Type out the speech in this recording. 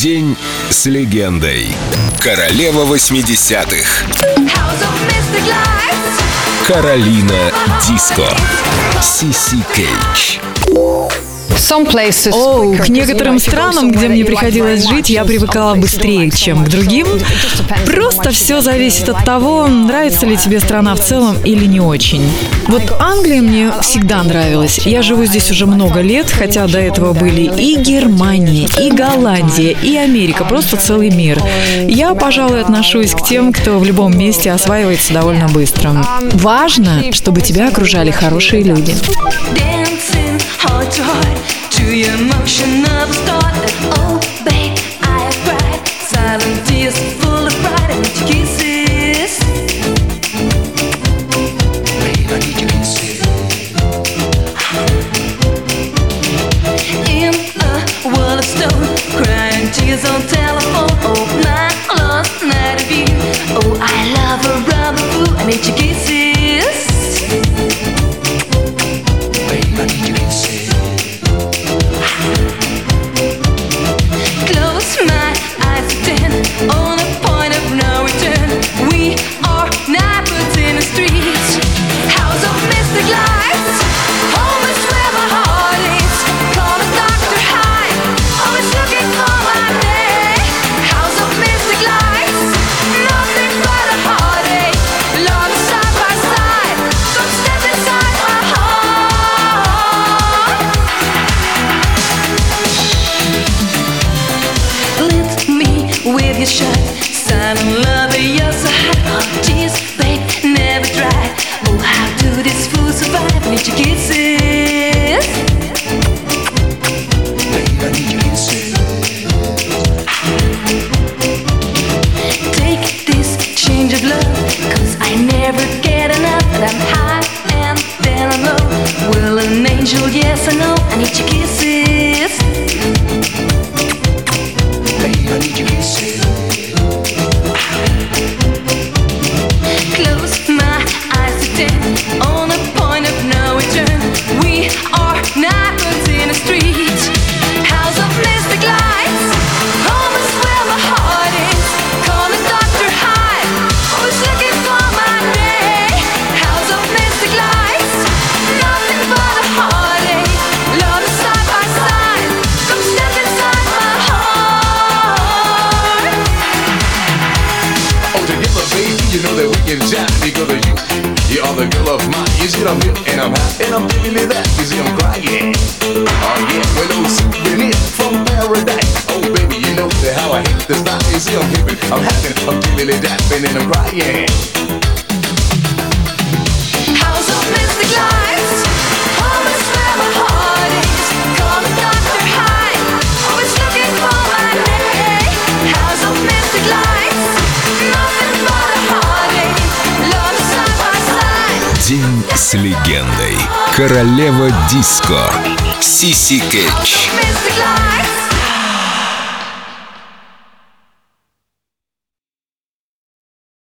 День с легендой. Королева 80-х. Каролина Диско. Сиси Кейч. О, к некоторым странам, где мне приходилось жить, я привыкала быстрее, чем к другим. Просто все зависит от того, нравится ли тебе страна в целом или не очень. Вот Англия мне всегда нравилась. Я живу здесь уже много лет, хотя до этого были и Германия, и Голландия, и Америка, просто целый мир. Я, пожалуй, отношусь к тем, кто в любом месте осваивается довольно быстро. Важно, чтобы тебя окружали хорошие люди. dancing heart to heart to your emotion of a start. Oh, babe, I have cried. Silent tears full of pride and kisses. Babe, I need your kisses. In a world of stone, crying tears on telephone. Oh, my lost night of you. Oh, I love a rubber fool. I need your kisses. to give. You know that we can jive because of you. You are the girl of mine. You see, I'm here and I'm high and I'm feeling that. You see, I'm crying. Oh, yeah, well, those souvenir from paradise. Oh, baby, you know that how I hit the spot. You see, I'm hippin', I'm having, I'm feeling it, dapping, and I'm crying. День с легендой. Королева Диско. Сиси lights.